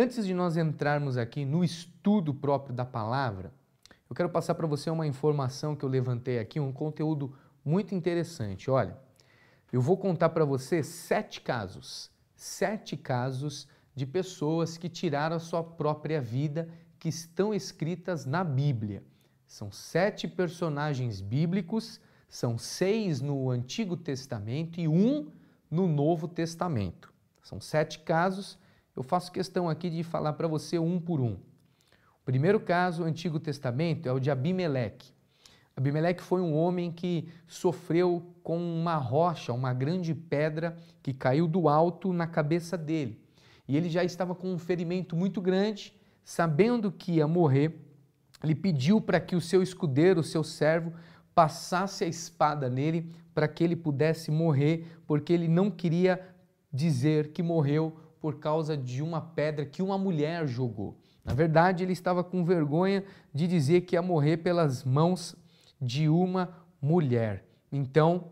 Antes de nós entrarmos aqui no estudo próprio da palavra, eu quero passar para você uma informação que eu levantei aqui, um conteúdo muito interessante. Olha, eu vou contar para você sete casos, sete casos de pessoas que tiraram a sua própria vida que estão escritas na Bíblia. São sete personagens bíblicos, são seis no Antigo Testamento e um no Novo Testamento. São sete casos, eu faço questão aqui de falar para você um por um. O primeiro caso, o Antigo Testamento, é o de Abimeleque. Abimeleque foi um homem que sofreu com uma rocha, uma grande pedra que caiu do alto na cabeça dele. E ele já estava com um ferimento muito grande, sabendo que ia morrer, ele pediu para que o seu escudeiro, o seu servo, passasse a espada nele para que ele pudesse morrer, porque ele não queria dizer que morreu por causa de uma pedra que uma mulher jogou. Na verdade, ele estava com vergonha de dizer que ia morrer pelas mãos de uma mulher. Então,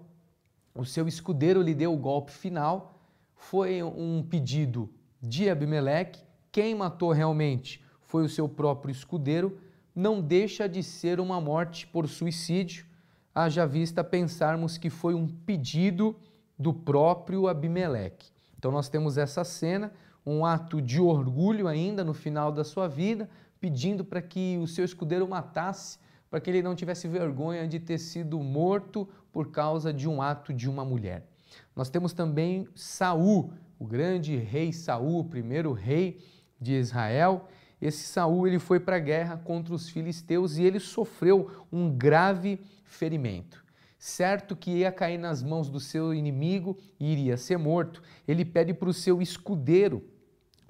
o seu escudeiro lhe deu o golpe final. Foi um pedido de Abimeleque. Quem matou realmente foi o seu próprio escudeiro. Não deixa de ser uma morte por suicídio, haja vista pensarmos que foi um pedido do próprio Abimeleque. Então, nós temos essa cena, um ato de orgulho ainda no final da sua vida, pedindo para que o seu escudeiro matasse para que ele não tivesse vergonha de ter sido morto por causa de um ato de uma mulher. Nós temos também Saul, o grande rei Saul, o primeiro rei de Israel. Esse Saul ele foi para a guerra contra os filisteus e ele sofreu um grave ferimento. Certo que ia cair nas mãos do seu inimigo e iria ser morto, ele pede para o seu escudeiro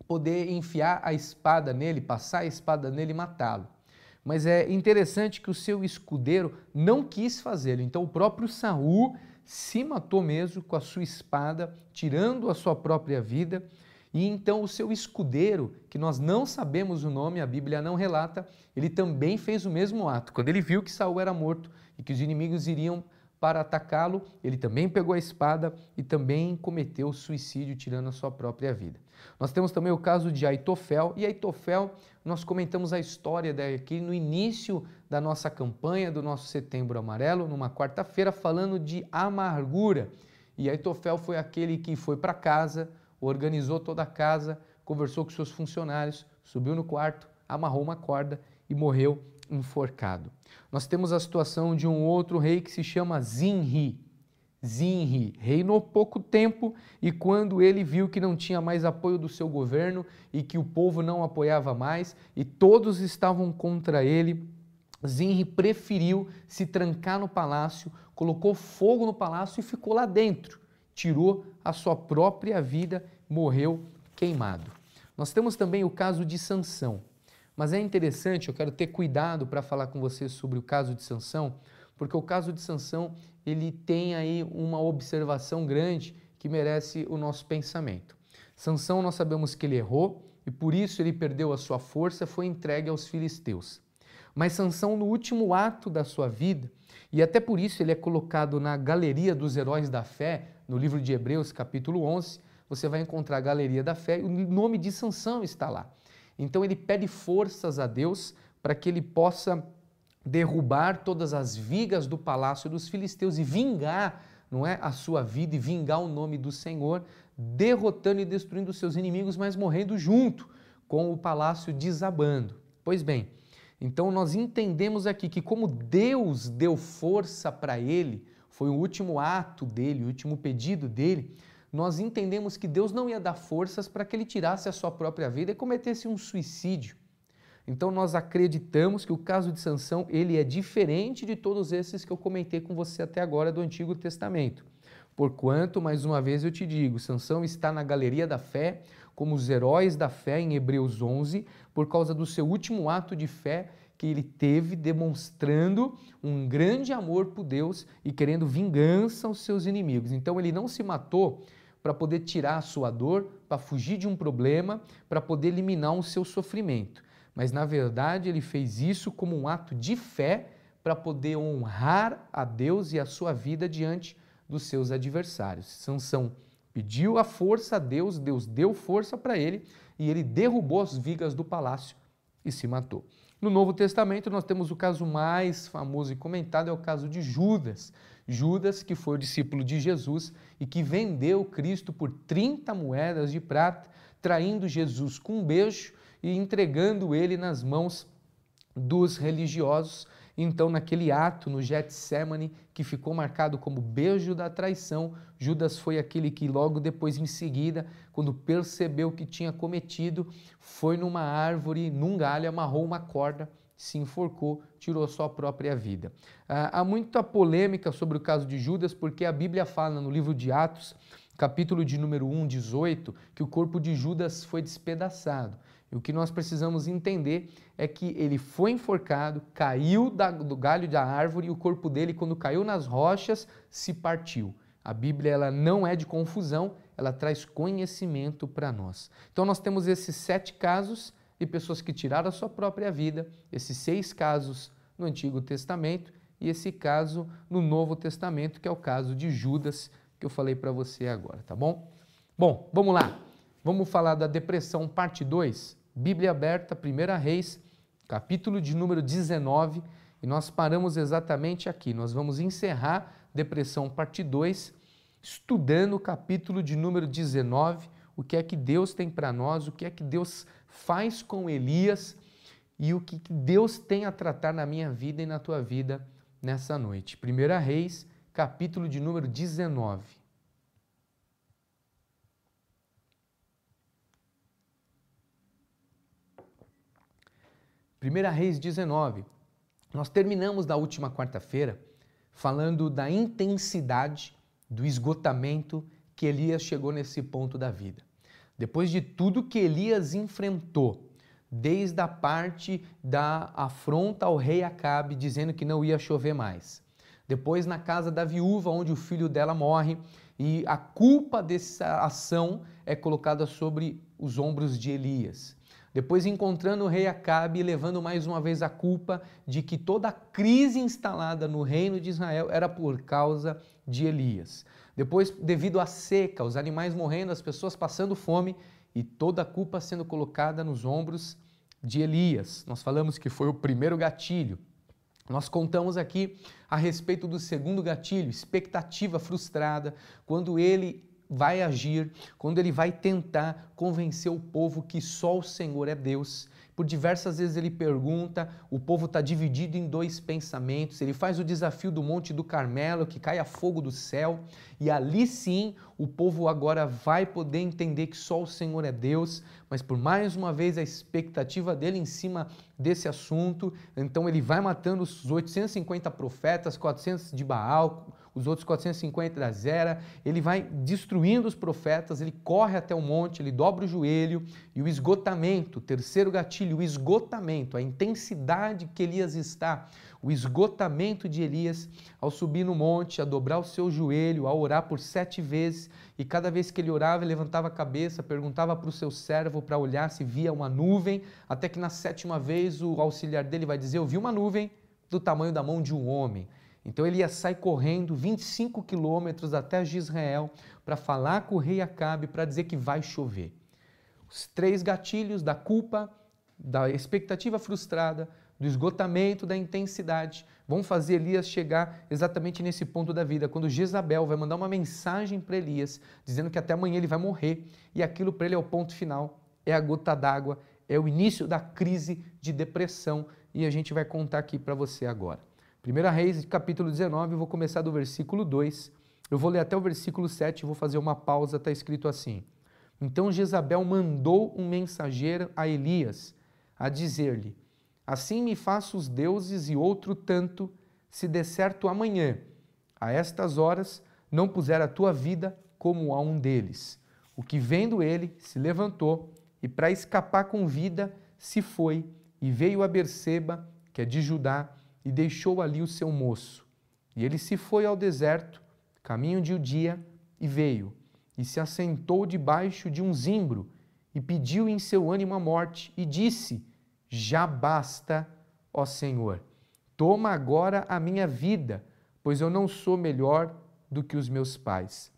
poder enfiar a espada nele, passar a espada nele e matá-lo. Mas é interessante que o seu escudeiro não quis fazê-lo. Então o próprio Saul se matou mesmo com a sua espada, tirando a sua própria vida. E então o seu escudeiro, que nós não sabemos o nome, a Bíblia não relata, ele também fez o mesmo ato. Quando ele viu que Saul era morto e que os inimigos iriam para atacá-lo, ele também pegou a espada e também cometeu suicídio, tirando a sua própria vida. Nós temos também o caso de Aitofel, e Aitofel, nós comentamos a história daqui no início da nossa campanha, do nosso Setembro Amarelo, numa quarta-feira, falando de amargura. E Aitofel foi aquele que foi para casa, organizou toda a casa, conversou com seus funcionários, subiu no quarto, amarrou uma corda e morreu enforcado. Nós temos a situação de um outro rei que se chama Zinri. Zinri reinou pouco tempo e quando ele viu que não tinha mais apoio do seu governo e que o povo não apoiava mais e todos estavam contra ele, Zinri preferiu se trancar no palácio, colocou fogo no palácio e ficou lá dentro. Tirou a sua própria vida, morreu queimado. Nós temos também o caso de Sansão. Mas é interessante, eu quero ter cuidado para falar com você sobre o caso de Sansão, porque o caso de Sansão, ele tem aí uma observação grande que merece o nosso pensamento. Sansão, nós sabemos que ele errou e por isso ele perdeu a sua força, foi entregue aos filisteus. Mas Sansão, no último ato da sua vida, e até por isso ele é colocado na galeria dos heróis da fé, no livro de Hebreus, capítulo 11, você vai encontrar a galeria da fé e o nome de Sansão está lá. Então ele pede forças a Deus para que ele possa derrubar todas as vigas do palácio dos filisteus e vingar, não é, a sua vida e vingar o nome do Senhor, derrotando e destruindo seus inimigos, mas morrendo junto com o palácio desabando. Pois bem, então nós entendemos aqui que como Deus deu força para ele, foi o último ato dele, o último pedido dele, nós entendemos que Deus não ia dar forças para que ele tirasse a sua própria vida e cometesse um suicídio. Então nós acreditamos que o caso de Sansão, ele é diferente de todos esses que eu comentei com você até agora do Antigo Testamento. Porquanto, mais uma vez eu te digo, Sansão está na galeria da fé, como os heróis da fé em Hebreus 11, por causa do seu último ato de fé que ele teve demonstrando um grande amor por Deus e querendo vingança aos seus inimigos. Então ele não se matou para poder tirar a sua dor, para fugir de um problema, para poder eliminar o seu sofrimento. Mas na verdade ele fez isso como um ato de fé para poder honrar a Deus e a sua vida diante dos seus adversários. Sansão pediu a força a Deus, Deus deu força para ele e ele derrubou as vigas do palácio e se matou. No Novo Testamento, nós temos o caso mais famoso e comentado, é o caso de Judas. Judas, que foi o discípulo de Jesus e que vendeu Cristo por 30 moedas de prata, traindo Jesus com um beijo e entregando ele nas mãos dos religiosos. Então, naquele ato no Getsemane, que ficou marcado como beijo da traição, Judas foi aquele que logo depois, em seguida, quando percebeu que tinha cometido, foi numa árvore, num galho, amarrou uma corda, se enforcou, tirou sua própria vida. Ah, há muita polêmica sobre o caso de Judas, porque a Bíblia fala no livro de Atos, capítulo de número 1, 18, que o corpo de Judas foi despedaçado. E o que nós precisamos entender é que ele foi enforcado, caiu da, do galho da árvore e o corpo dele, quando caiu nas rochas, se partiu. A Bíblia ela não é de confusão, ela traz conhecimento para nós. Então nós temos esses sete casos de pessoas que tiraram a sua própria vida, esses seis casos no Antigo Testamento e esse caso no Novo Testamento, que é o caso de Judas, que eu falei para você agora, tá bom? Bom, vamos lá. Vamos falar da depressão, parte 2. Bíblia aberta, 1 Reis, capítulo de número 19, e nós paramos exatamente aqui. Nós vamos encerrar depressão, parte 2, estudando o capítulo de número 19, o que é que Deus tem para nós, o que é que Deus faz com Elias e o que Deus tem a tratar na minha vida e na tua vida nessa noite. 1 Reis, capítulo de número 19. 1 Reis 19. Nós terminamos da última quarta-feira falando da intensidade do esgotamento que Elias chegou nesse ponto da vida. Depois de tudo que Elias enfrentou, desde a parte da afronta ao rei Acabe, dizendo que não ia chover mais. Depois, na casa da viúva, onde o filho dela morre, e a culpa dessa ação é colocada sobre os ombros de Elias. Depois encontrando o rei Acabe e levando mais uma vez a culpa de que toda a crise instalada no reino de Israel era por causa de Elias. Depois, devido à seca, os animais morrendo, as pessoas passando fome e toda a culpa sendo colocada nos ombros de Elias. Nós falamos que foi o primeiro gatilho. Nós contamos aqui a respeito do segundo gatilho, expectativa frustrada, quando ele vai agir, quando ele vai tentar convencer o povo que só o Senhor é Deus. Por diversas vezes ele pergunta, o povo está dividido em dois pensamentos. Ele faz o desafio do Monte do Carmelo, que cai a fogo do céu, e ali sim o povo agora vai poder entender que só o Senhor é Deus, mas por mais uma vez a expectativa dele em cima desse assunto, então ele vai matando os 850 profetas, 400 de Baal, os outros 450 da Zera, ele vai destruindo os profetas, ele corre até o monte, ele dobra o joelho e o esgotamento, terceiro gatilho, o esgotamento, a intensidade que Elias está, o esgotamento de Elias ao subir no monte, a dobrar o seu joelho, a orar por sete vezes, e cada vez que ele orava, ele levantava a cabeça, perguntava para o seu servo para olhar se via uma nuvem, até que na sétima vez o auxiliar dele vai dizer: Eu vi uma nuvem do tamanho da mão de um homem. Então ele ia sair correndo 25 quilômetros até Israel para falar com o rei Acabe para dizer que vai chover. Os três gatilhos da culpa, da expectativa frustrada, do esgotamento, da intensidade, vão fazer Elias chegar exatamente nesse ponto da vida, quando Jezabel vai mandar uma mensagem para Elias, dizendo que até amanhã ele vai morrer, e aquilo para ele é o ponto final, é a gota d'água, é o início da crise de depressão, e a gente vai contar aqui para você agora. 1 Reis, capítulo 19, eu vou começar do versículo 2. Eu vou ler até o versículo 7 e vou fazer uma pausa, está escrito assim. Então Jezabel mandou um mensageiro a Elias, a dizer-lhe: Assim me faço os deuses e outro tanto, se der certo amanhã, a estas horas, não puser a tua vida como a um deles. O que vendo ele, se levantou e para escapar com vida, se foi e veio a Berseba, que é de Judá, e deixou ali o seu moço. E ele se foi ao deserto, caminho de um dia, e veio, e se assentou debaixo de um zimbro, e pediu em seu ânimo a morte, e disse: Já basta, ó Senhor, toma agora a minha vida, pois eu não sou melhor do que os meus pais.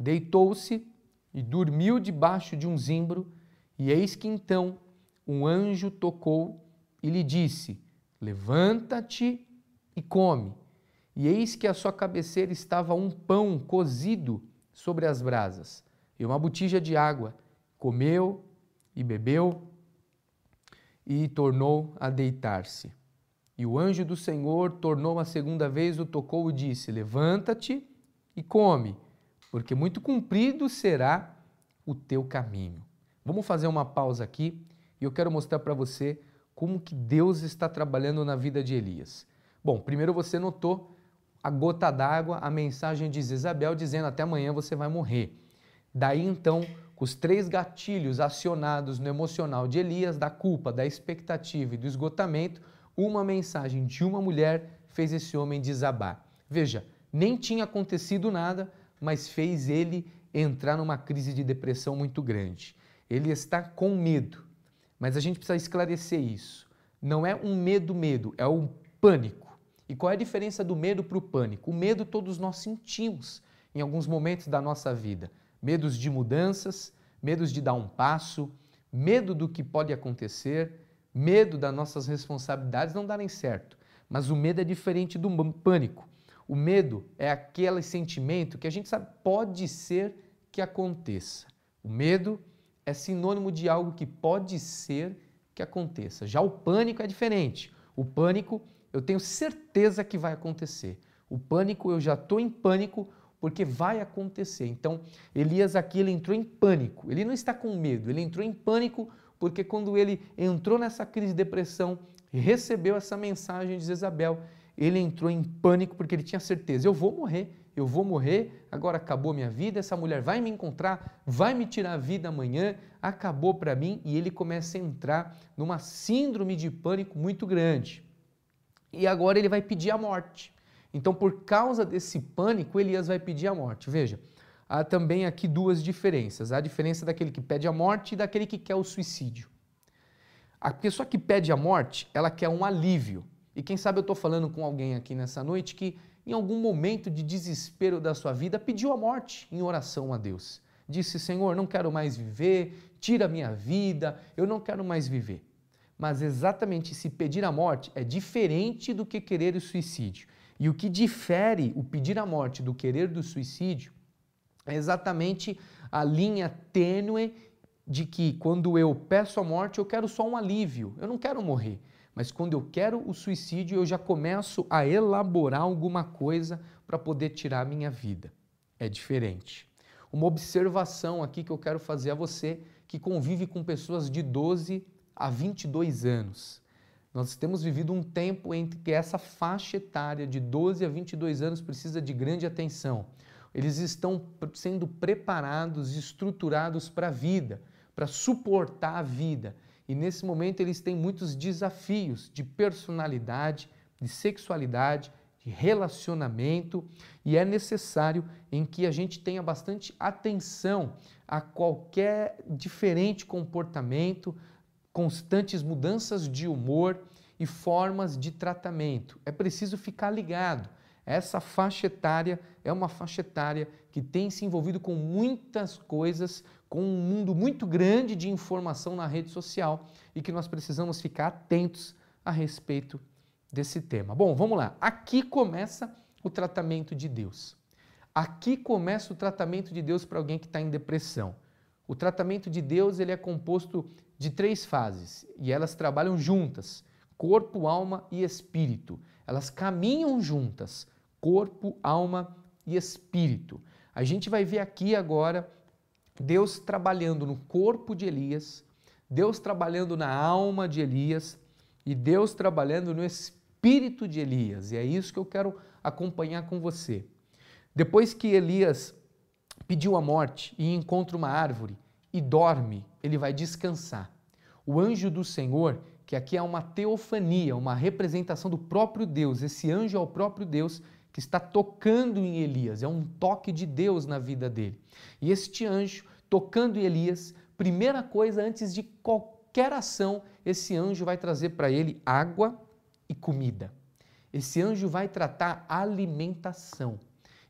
Deitou-se e dormiu debaixo de um zimbro, E eis que então um anjo tocou e lhe disse: Levanta-te e come. E eis que à sua cabeceira estava um pão cozido sobre as brasas e uma botija de água. Comeu e bebeu e tornou a deitar-se. E o anjo do Senhor tornou a segunda vez, o tocou e disse: Levanta-te e come, porque muito comprido será o teu caminho. Vamos fazer uma pausa aqui e eu quero mostrar para você como que Deus está trabalhando na vida de Elias. Bom, primeiro você notou a gota d'água, a mensagem de Isabel dizendo até amanhã você vai morrer. Daí então, com os três gatilhos acionados no emocional de Elias, da culpa, da expectativa e do esgotamento, uma mensagem de uma mulher fez esse homem desabar. Veja, nem tinha acontecido nada, mas fez ele entrar numa crise de depressão muito grande. Ele está com medo, mas a gente precisa esclarecer isso. Não é um medo-medo, é um pânico. E qual é a diferença do medo para o pânico? O medo todos nós sentimos em alguns momentos da nossa vida. Medos de mudanças, medos de dar um passo, medo do que pode acontecer, medo das nossas responsabilidades não darem certo. Mas o medo é diferente do pânico. O medo é aquele sentimento que a gente sabe pode ser que aconteça. O medo é sinônimo de algo que pode ser que aconteça. Já o pânico é diferente. O pânico eu tenho certeza que vai acontecer. O pânico eu já estou em pânico porque vai acontecer. Então Elias aqui ele entrou em pânico. Ele não está com medo. Ele entrou em pânico porque quando ele entrou nessa crise de depressão recebeu essa mensagem de Jezabel, ele entrou em pânico porque ele tinha certeza: eu vou morrer, eu vou morrer, agora acabou minha vida, essa mulher vai me encontrar, vai me tirar a vida amanhã, acabou para mim e ele começa a entrar numa síndrome de pânico muito grande. E agora ele vai pedir a morte. Então, por causa desse pânico, Elias vai pedir a morte. Veja, há também aqui duas diferenças. A diferença daquele que pede a morte e daquele que quer o suicídio. A pessoa que pede a morte, ela quer um alívio. E quem sabe eu estou falando com alguém aqui nessa noite que, em algum momento de desespero da sua vida, pediu a morte em oração a Deus. Disse: Senhor, não quero mais viver, tira minha vida, eu não quero mais viver. Mas exatamente se pedir a morte é diferente do que querer o suicídio. E o que difere o pedir a morte do querer do suicídio é exatamente a linha tênue de que quando eu peço a morte, eu quero só um alívio, eu não quero morrer. Mas quando eu quero o suicídio, eu já começo a elaborar alguma coisa para poder tirar a minha vida. É diferente. Uma observação aqui que eu quero fazer a você que convive com pessoas de 12 a 22 anos. Nós temos vivido um tempo em que essa faixa etária de 12 a 22 anos precisa de grande atenção. Eles estão sendo preparados, estruturados para a vida, para suportar a vida. E nesse momento eles têm muitos desafios de personalidade, de sexualidade, de relacionamento, e é necessário em que a gente tenha bastante atenção a qualquer diferente comportamento, constantes mudanças de humor e formas de tratamento. É preciso ficar ligado. Essa faixa etária é uma faixa etária que tem se envolvido com muitas coisas, com um mundo muito grande de informação na rede social e que nós precisamos ficar atentos a respeito desse tema. Bom, vamos lá. Aqui começa o tratamento de Deus. Aqui começa o tratamento de Deus para alguém que está em depressão. O tratamento de Deus ele é composto de três fases e elas trabalham juntas: corpo, alma e espírito. Elas caminham juntas: corpo, alma e espírito. A gente vai ver aqui agora Deus trabalhando no corpo de Elias, Deus trabalhando na alma de Elias e Deus trabalhando no espírito de Elias. E é isso que eu quero acompanhar com você. Depois que Elias pediu a morte e encontra uma árvore e dorme, ele vai descansar. O anjo do Senhor, que aqui é uma teofania, uma representação do próprio Deus, esse anjo é o próprio Deus que está tocando em Elias, é um toque de Deus na vida dele. E este anjo tocando em Elias, primeira coisa antes de qualquer ação, esse anjo vai trazer para ele água e comida. Esse anjo vai tratar alimentação.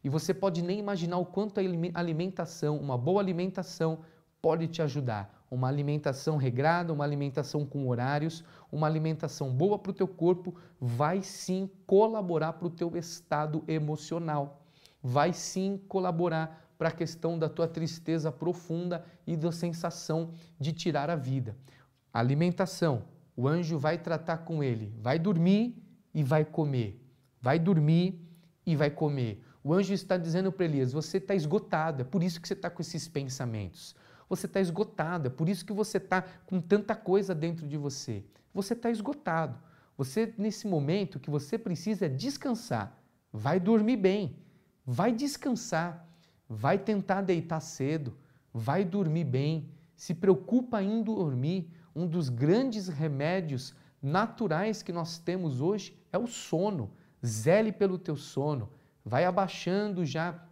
E você pode nem imaginar o quanto a alimentação, uma boa alimentação, pode te ajudar. Uma alimentação regrada, uma alimentação com horários, uma alimentação boa para o teu corpo, vai sim colaborar para o teu estado emocional, vai sim colaborar para a questão da tua tristeza profunda e da sensação de tirar a vida. alimentação, o anjo vai tratar com ele, vai dormir e vai comer, vai dormir e vai comer. O anjo está dizendo para Elias: você está esgotado, é por isso que você está com esses pensamentos. Você está esgotado, é por isso que você está com tanta coisa dentro de você. Você está esgotado. Você, nesse momento, que você precisa é descansar. Vai dormir bem, vai descansar, vai tentar deitar cedo, vai dormir bem, se preocupa em dormir. Um dos grandes remédios naturais que nós temos hoje é o sono. Zele pelo teu sono. Vai abaixando já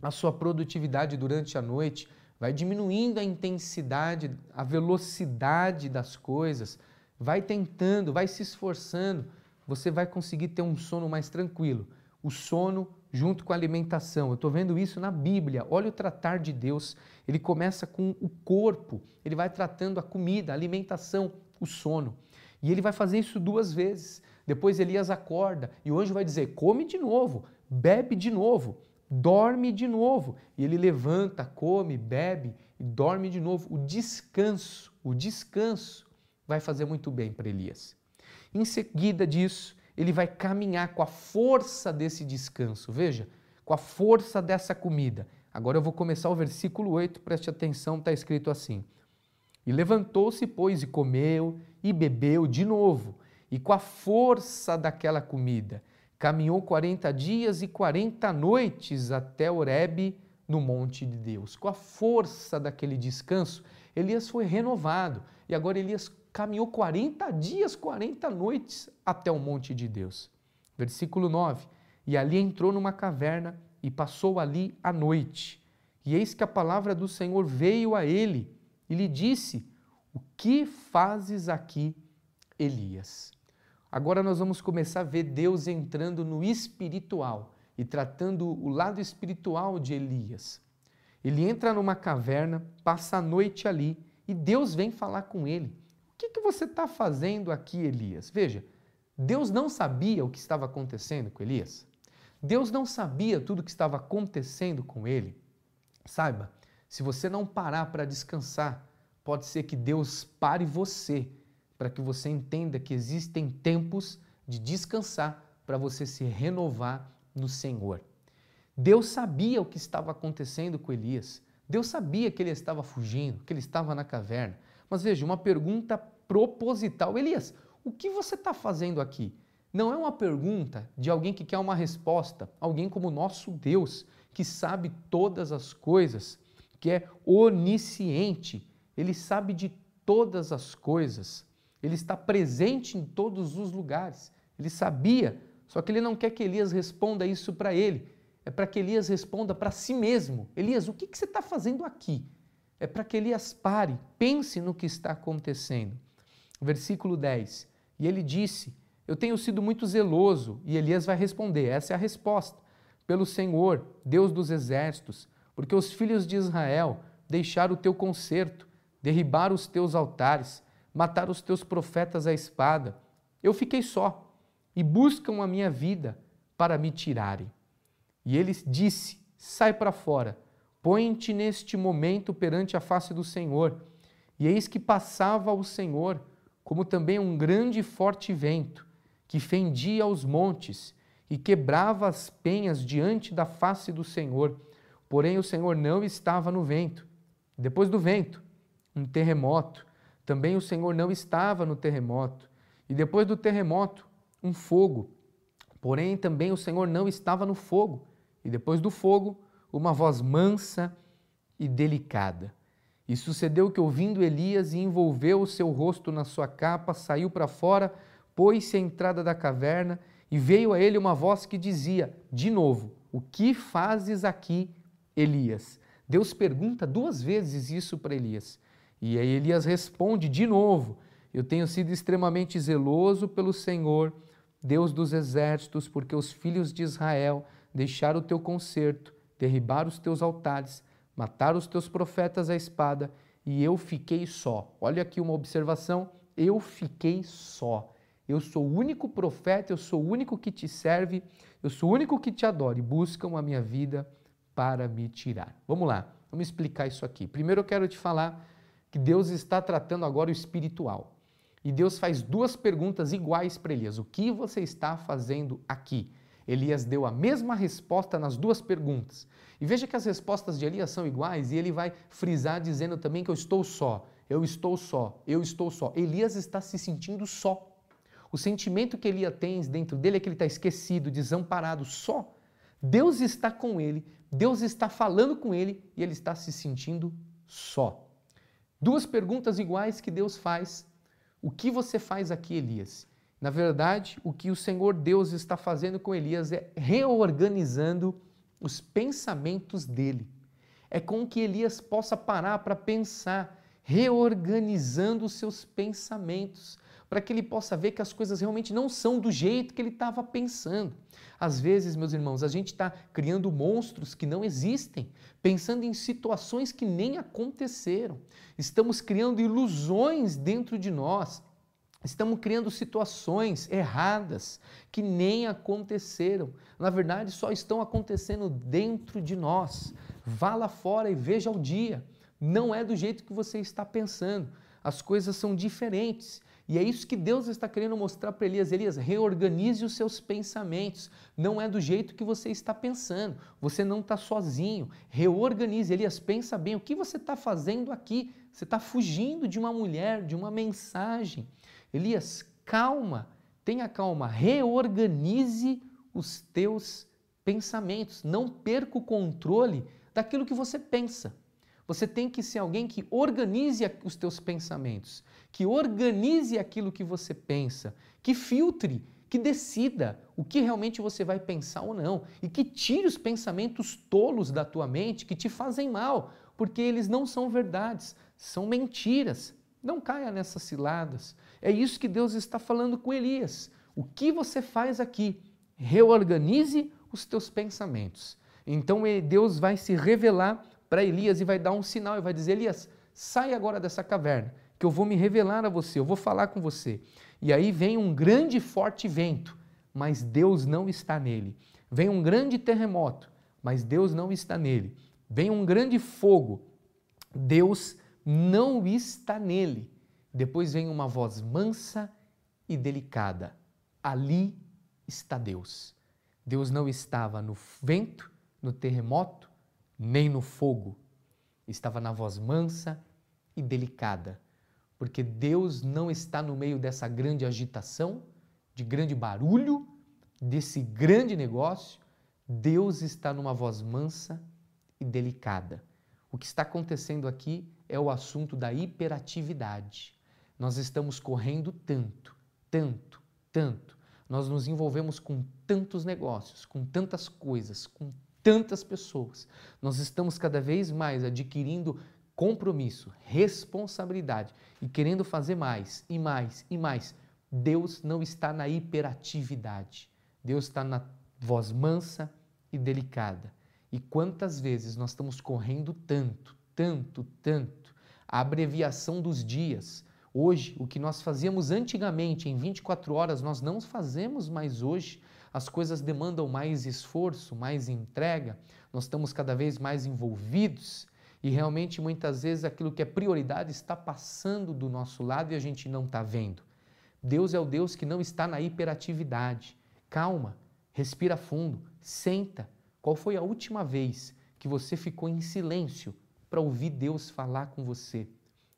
a sua produtividade durante a noite, vai diminuindo a intensidade, a velocidade das coisas, vai tentando, vai se esforçando, você vai conseguir ter um sono mais tranquilo. O sono junto com a alimentação. Eu estou vendo isso na Bíblia. Olha o tratar de Deus. Ele começa com o corpo, ele vai tratando a comida, a alimentação, o sono. E ele vai fazer isso duas vezes. Depois Elias acorda e o anjo vai dizer: come de novo, bebe de novo dorme de novo. E ele levanta, come, bebe e dorme de novo. O descanso, o descanso vai fazer muito bem para Elias. Em seguida disso, ele vai caminhar com a força desse descanso. Veja, com a força dessa comida. Agora eu vou começar o versículo 8, preste atenção, está escrito assim. E levantou-se, pois, e comeu e bebeu de novo, e com a força daquela comida caminhou 40 dias e 40 noites até Horebe, no monte de Deus. Com a força daquele descanso, Elias foi renovado e agora Elias caminhou 40 dias, 40 noites até o monte de Deus. Versículo 9: E ali entrou numa caverna e passou ali a noite. E eis que a palavra do Senhor veio a ele e lhe disse: O que fazes aqui, Elias? Agora nós vamos começar a ver Deus entrando no espiritual e tratando o lado espiritual de Elias. Ele entra numa caverna, passa a noite ali e Deus vem falar com ele. O que, que você está fazendo aqui, Elias? Veja, Deus não sabia o que estava acontecendo com Elias. Deus não sabia tudo o que estava acontecendo com ele. Saiba, se você não parar para descansar, pode ser que Deus pare você para que você entenda que existem tempos de descansar para você se renovar no Senhor. Deus sabia o que estava acontecendo com Elias. Deus sabia que ele estava fugindo, que ele estava na caverna. Mas veja, uma pergunta proposital: Elias, o que você está fazendo aqui? Não é uma pergunta de alguém que quer uma resposta, alguém como nosso Deus, que sabe todas as coisas, que é onisciente, ele sabe de todas as coisas. Ele está presente em todos os lugares. Ele sabia, só que ele não quer que Elias responda isso para ele. É para que Elias responda para si mesmo. Elias, o que, que você está fazendo aqui? É para que Elias pare, pense no que está acontecendo. Versículo 10. E ele disse: Eu tenho sido muito zeloso. E Elias vai responder: essa é a resposta. Pelo Senhor, Deus dos exércitos, porque os filhos de Israel deixaram o teu conserto, derribaram os teus altares, matar os teus profetas à espada. Eu fiquei só e buscam a minha vida para me tirarem. E ele disse: Sai para fora, põe-te neste momento perante a face do Senhor. E eis que passava o Senhor, como também um grande e forte vento, que fendia os montes e quebrava as penhas diante da face do Senhor. Porém, o Senhor não estava no vento. Depois do vento, um terremoto também o Senhor não estava no terremoto. E depois do terremoto, um fogo. Porém, também o Senhor não estava no fogo. E depois do fogo, uma voz mansa e delicada. E sucedeu que, ouvindo Elias, e envolveu o seu rosto na sua capa, saiu para fora, pôs-se à entrada da caverna, e veio a ele uma voz que dizia, de novo: O que fazes aqui, Elias? Deus pergunta duas vezes isso para Elias. E aí Elias responde de novo: Eu tenho sido extremamente zeloso pelo Senhor, Deus dos exércitos, porque os filhos de Israel deixaram o teu conserto, derribaram os teus altares, mataram os teus profetas à espada e eu fiquei só. Olha aqui uma observação: eu fiquei só. Eu sou o único profeta, eu sou o único que te serve, eu sou o único que te adora e buscam a minha vida para me tirar. Vamos lá, vamos explicar isso aqui. Primeiro eu quero te falar que Deus está tratando agora o espiritual. E Deus faz duas perguntas iguais para Elias: O que você está fazendo aqui? Elias deu a mesma resposta nas duas perguntas. E veja que as respostas de Elias são iguais e ele vai frisar dizendo também que eu estou só, eu estou só, eu estou só. Elias está se sentindo só. O sentimento que Elias tem dentro dele é que ele está esquecido, desamparado, só. Deus está com ele, Deus está falando com ele e ele está se sentindo só. Duas perguntas iguais que Deus faz. O que você faz aqui, Elias? Na verdade, o que o Senhor Deus está fazendo com Elias é reorganizando os pensamentos dele. É com que Elias possa parar para pensar, reorganizando os seus pensamentos, para que ele possa ver que as coisas realmente não são do jeito que ele estava pensando. Às vezes, meus irmãos, a gente está criando monstros que não existem, pensando em situações que nem aconteceram. Estamos criando ilusões dentro de nós. Estamos criando situações erradas que nem aconteceram. Na verdade, só estão acontecendo dentro de nós. Vá lá fora e veja o dia. Não é do jeito que você está pensando. As coisas são diferentes. E é isso que Deus está querendo mostrar para Elias. Elias, reorganize os seus pensamentos. Não é do jeito que você está pensando. Você não está sozinho. Reorganize. Elias, pensa bem. O que você está fazendo aqui? Você está fugindo de uma mulher, de uma mensagem. Elias, calma, tenha calma, reorganize os teus pensamentos, não perca o controle daquilo que você pensa. Você tem que ser alguém que organize os teus pensamentos, que organize aquilo que você pensa, que filtre, que decida o que realmente você vai pensar ou não e que tire os pensamentos tolos da tua mente que te fazem mal, porque eles não são verdades, são mentiras. Não caia nessas ciladas. É isso que Deus está falando com Elias. O que você faz aqui? Reorganize os teus pensamentos. Então Deus vai se revelar para Elias e vai dar um sinal e vai dizer: Elias, sai agora dessa caverna, que eu vou me revelar a você, eu vou falar com você. E aí vem um grande forte vento, mas Deus não está nele. Vem um grande terremoto, mas Deus não está nele. Vem um grande fogo, Deus não está nele. Depois vem uma voz mansa e delicada. Ali está Deus. Deus não estava no vento, no terremoto, nem no fogo. Estava na voz mansa e delicada. Porque Deus não está no meio dessa grande agitação, de grande barulho, desse grande negócio. Deus está numa voz mansa e delicada. O que está acontecendo aqui é o assunto da hiperatividade. Nós estamos correndo tanto, tanto, tanto. Nós nos envolvemos com tantos negócios, com tantas coisas, com tantas pessoas. Nós estamos cada vez mais adquirindo compromisso, responsabilidade e querendo fazer mais e mais e mais. Deus não está na hiperatividade. Deus está na voz mansa e delicada. E quantas vezes nós estamos correndo tanto, tanto, tanto, a abreviação dos dias. Hoje, o que nós fazíamos antigamente em 24 horas, nós não fazemos mais hoje. As coisas demandam mais esforço, mais entrega, nós estamos cada vez mais envolvidos e realmente muitas vezes aquilo que é prioridade está passando do nosso lado e a gente não está vendo. Deus é o Deus que não está na hiperatividade. Calma, respira fundo, senta. Qual foi a última vez que você ficou em silêncio para ouvir Deus falar com você?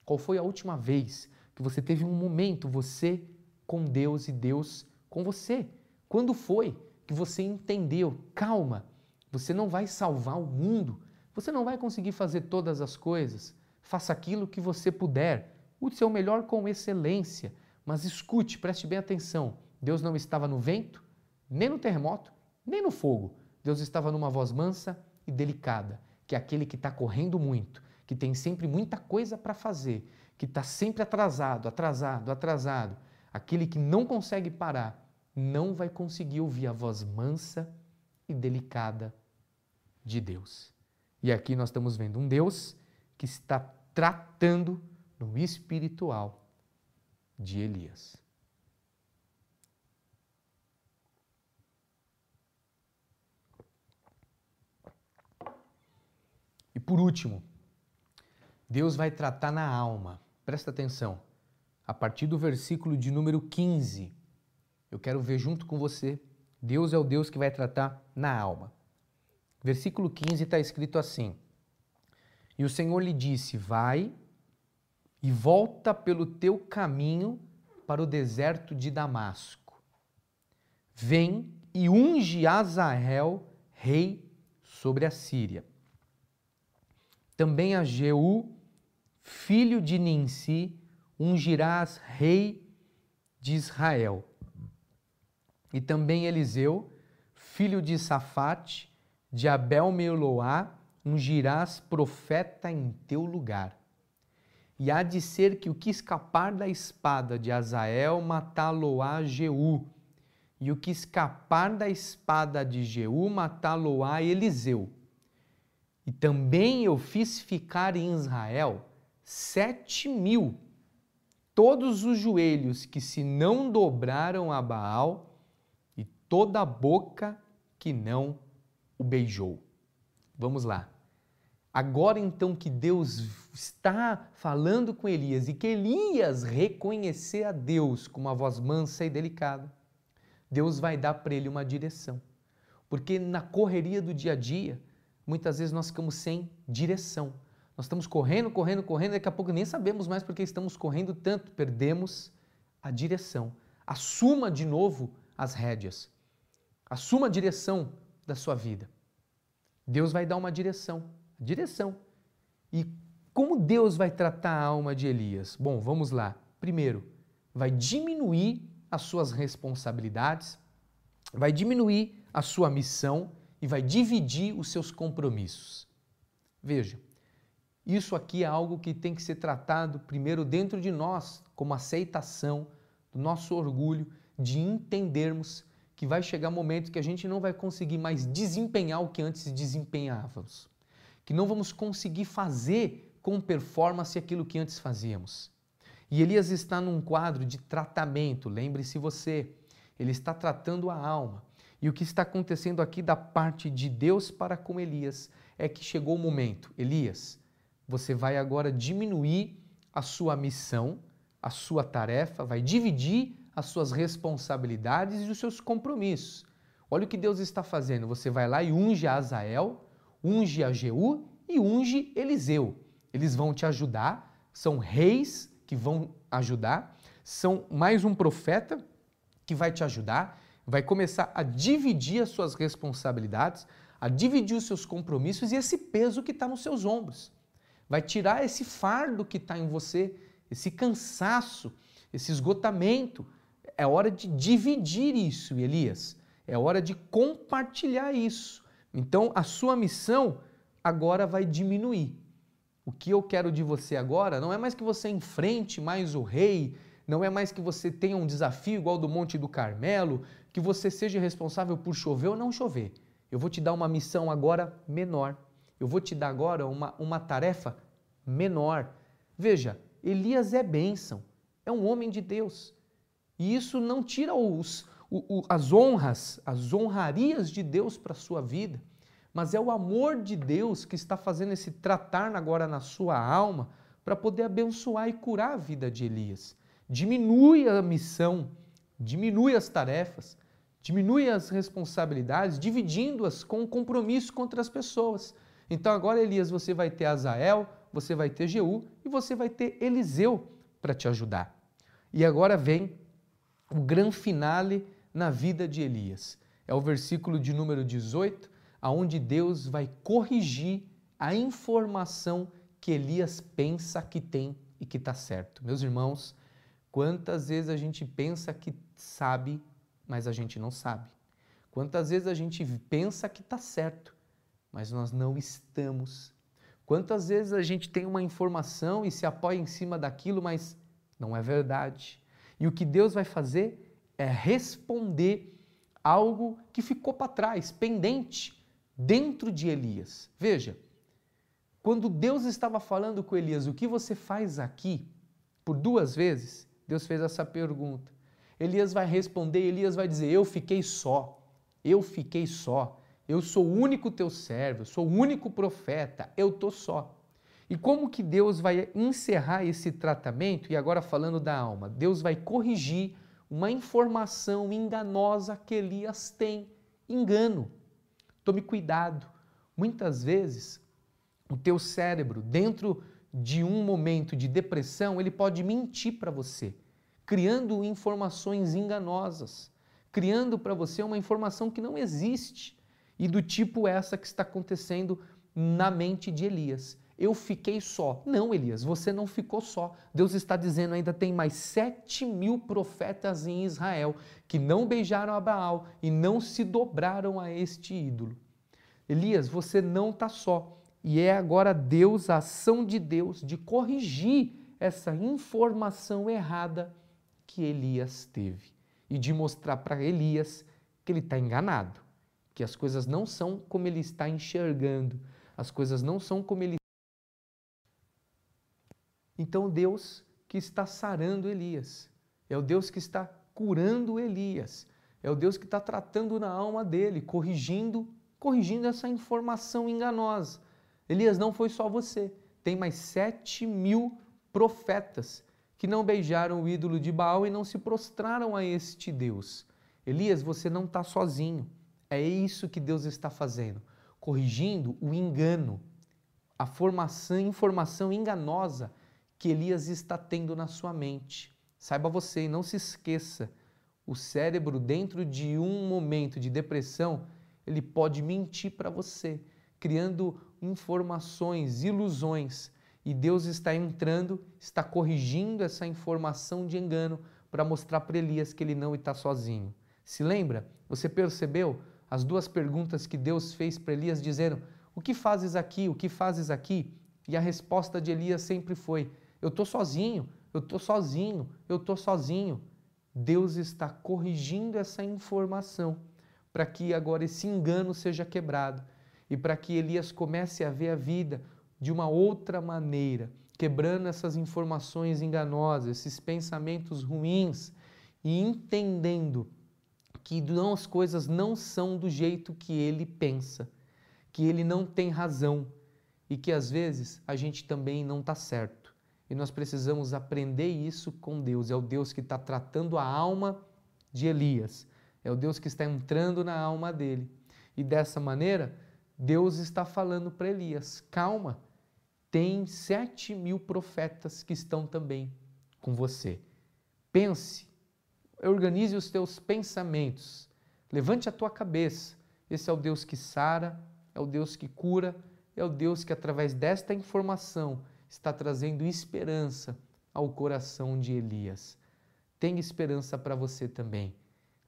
Qual foi a última vez que você teve um momento, você com Deus e Deus com você? Quando foi que você entendeu? Calma, você não vai salvar o mundo, você não vai conseguir fazer todas as coisas. Faça aquilo que você puder, o seu melhor com excelência, mas escute, preste bem atenção. Deus não estava no vento, nem no terremoto, nem no fogo. Deus estava numa voz mansa e delicada que é aquele que está correndo muito, que tem sempre muita coisa para fazer, que está sempre atrasado, atrasado, atrasado, aquele que não consegue parar, não vai conseguir ouvir a voz mansa e delicada de Deus. E aqui nós estamos vendo um Deus que está tratando no espiritual de Elias. E por último, Deus vai tratar na alma. Presta atenção. A partir do versículo de número 15, eu quero ver junto com você. Deus é o Deus que vai tratar na alma. Versículo 15 está escrito assim: E o Senhor lhe disse: Vai e volta pelo teu caminho para o deserto de Damasco. Vem e unge Azael, rei sobre a Síria. Também a Jeú, filho de Ninsi, ungirás rei de Israel. E também Eliseu, filho de Safate, de Abel Meloá, ungirás profeta em teu lugar. E há de ser que o que escapar da espada de Azael matá-lo-á Jeú, e o que escapar da espada de Jeú matá-lo-á Eliseu. E também eu fiz ficar em Israel sete mil, todos os joelhos que se não dobraram a Baal, toda a boca que não o beijou. Vamos lá. Agora então que Deus está falando com Elias e que Elias reconhecer a Deus com uma voz mansa e delicada, Deus vai dar para ele uma direção. Porque na correria do dia a dia, muitas vezes nós ficamos sem direção. Nós estamos correndo, correndo, correndo, daqui a pouco nem sabemos mais porque estamos correndo tanto, perdemos a direção. Assuma de novo as rédeas. Assuma a direção da sua vida. Deus vai dar uma direção direção. E como Deus vai tratar a alma de Elias? Bom, vamos lá. Primeiro, vai diminuir as suas responsabilidades, vai diminuir a sua missão e vai dividir os seus compromissos. Veja, isso aqui é algo que tem que ser tratado primeiro dentro de nós, como aceitação do nosso orgulho de entendermos que vai chegar momento que a gente não vai conseguir mais desempenhar o que antes desempenhávamos que não vamos conseguir fazer com performance aquilo que antes fazíamos. E Elias está num quadro de tratamento, lembre-se você, ele está tratando a alma. E o que está acontecendo aqui da parte de Deus para com Elias é que chegou o momento, Elias, você vai agora diminuir a sua missão, a sua tarefa, vai dividir as suas responsabilidades e os seus compromissos. Olha o que Deus está fazendo. Você vai lá e unge Azael, unge a Jeú e unge Eliseu. Eles vão te ajudar, são reis que vão ajudar, são mais um profeta que vai te ajudar, vai começar a dividir as suas responsabilidades, a dividir os seus compromissos e esse peso que está nos seus ombros. Vai tirar esse fardo que está em você, esse cansaço, esse esgotamento. É hora de dividir isso, Elias. É hora de compartilhar isso. Então, a sua missão agora vai diminuir. O que eu quero de você agora não é mais que você enfrente mais o rei, não é mais que você tenha um desafio igual do Monte do Carmelo, que você seja responsável por chover ou não chover. Eu vou te dar uma missão agora menor. Eu vou te dar agora uma, uma tarefa menor. Veja, Elias é bênção, é um homem de Deus. E isso não tira os, o, o, as honras, as honrarias de Deus para a sua vida, mas é o amor de Deus que está fazendo esse tratar agora na sua alma para poder abençoar e curar a vida de Elias. Diminui a missão, diminui as tarefas, diminui as responsabilidades, dividindo-as com compromisso contra as pessoas. Então agora, Elias, você vai ter Azael, você vai ter Jeú e você vai ter Eliseu para te ajudar. E agora vem o grande finale na vida de Elias. É o versículo de número 18, aonde Deus vai corrigir a informação que Elias pensa que tem e que está certo. Meus irmãos, quantas vezes a gente pensa que sabe, mas a gente não sabe? Quantas vezes a gente pensa que está certo, mas nós não estamos? Quantas vezes a gente tem uma informação e se apoia em cima daquilo, mas não é verdade? E o que Deus vai fazer é responder algo que ficou para trás, pendente, dentro de Elias. Veja, Quando Deus estava falando com Elias, o que você faz aqui? Por duas vezes, Deus fez essa pergunta. Elias vai responder, Elias vai dizer: Eu fiquei só, eu fiquei só, eu sou o único teu servo, sou o único profeta, eu tô só. E como que Deus vai encerrar esse tratamento? E agora falando da alma, Deus vai corrigir uma informação enganosa que Elias tem. Engano. Tome cuidado. Muitas vezes, o teu cérebro, dentro de um momento de depressão, ele pode mentir para você, criando informações enganosas, criando para você uma informação que não existe e do tipo essa que está acontecendo na mente de Elias eu fiquei só. Não, Elias, você não ficou só. Deus está dizendo ainda tem mais sete mil profetas em Israel que não beijaram a Baal e não se dobraram a este ídolo. Elias, você não está só. E é agora Deus, a ação de Deus, de corrigir essa informação errada que Elias teve e de mostrar para Elias que ele está enganado, que as coisas não são como ele está enxergando, as coisas não são como ele então, Deus que está sarando Elias, é o Deus que está curando Elias, é o Deus que está tratando na alma dele, corrigindo, corrigindo essa informação enganosa. Elias, não foi só você, tem mais sete mil profetas que não beijaram o ídolo de Baal e não se prostraram a este Deus. Elias, você não está sozinho. É isso que Deus está fazendo, corrigindo o engano, a formação, informação enganosa que Elias está tendo na sua mente. Saiba você e não se esqueça, o cérebro dentro de um momento de depressão, ele pode mentir para você, criando informações, ilusões, e Deus está entrando, está corrigindo essa informação de engano para mostrar para Elias que ele não está sozinho. Se lembra? Você percebeu as duas perguntas que Deus fez para Elias dizendo: "O que fazes aqui? O que fazes aqui?" E a resposta de Elias sempre foi: eu estou sozinho, eu estou sozinho, eu estou sozinho. Deus está corrigindo essa informação para que agora esse engano seja quebrado e para que Elias comece a ver a vida de uma outra maneira, quebrando essas informações enganosas, esses pensamentos ruins e entendendo que as coisas não são do jeito que ele pensa, que ele não tem razão e que às vezes a gente também não está certo. E nós precisamos aprender isso com Deus. É o Deus que está tratando a alma de Elias. É o Deus que está entrando na alma dele. E dessa maneira, Deus está falando para Elias: calma, tem sete mil profetas que estão também com você. Pense, organize os teus pensamentos, levante a tua cabeça. Esse é o Deus que sara, é o Deus que cura, é o Deus que, através desta informação, está trazendo esperança ao coração de Elias. Tem esperança para você também.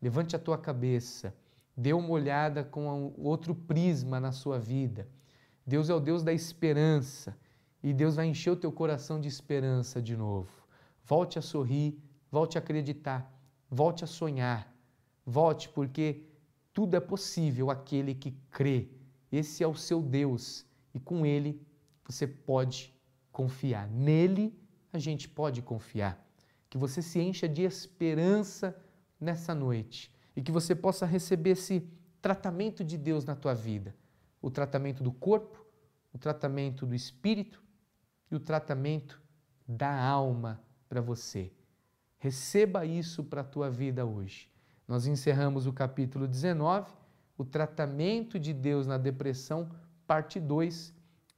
Levante a tua cabeça, dê uma olhada com outro prisma na sua vida. Deus é o Deus da esperança e Deus vai encher o teu coração de esperança de novo. Volte a sorrir, volte a acreditar, volte a sonhar. Volte porque tudo é possível aquele que crê. Esse é o seu Deus e com ele você pode confiar. Nele a gente pode confiar. Que você se encha de esperança nessa noite e que você possa receber esse tratamento de Deus na tua vida. O tratamento do corpo, o tratamento do espírito e o tratamento da alma para você. Receba isso para a tua vida hoje. Nós encerramos o capítulo 19, o tratamento de Deus na depressão, parte 2,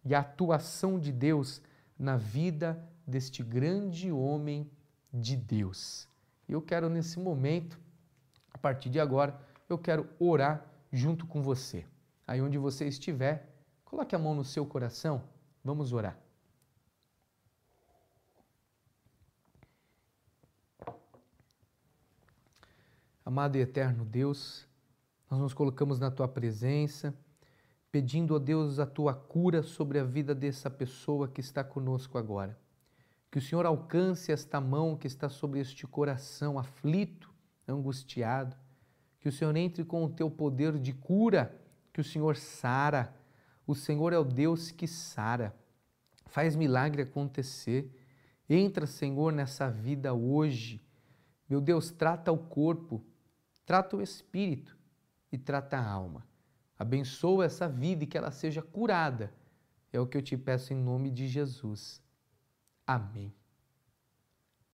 e a atuação de Deus na vida deste grande homem de Deus. Eu quero nesse momento, a partir de agora, eu quero orar junto com você. Aí onde você estiver, coloque a mão no seu coração, vamos orar. Amado e eterno Deus, nós nos colocamos na tua presença pedindo a Deus a tua cura sobre a vida dessa pessoa que está conosco agora. Que o Senhor alcance esta mão que está sobre este coração aflito, angustiado. Que o Senhor entre com o teu poder de cura, que o Senhor sara. O Senhor é o Deus que sara. Faz milagre acontecer. Entra, Senhor, nessa vida hoje. Meu Deus, trata o corpo, trata o espírito e trata a alma. Abençoa essa vida e que ela seja curada. É o que eu te peço em nome de Jesus. Amém.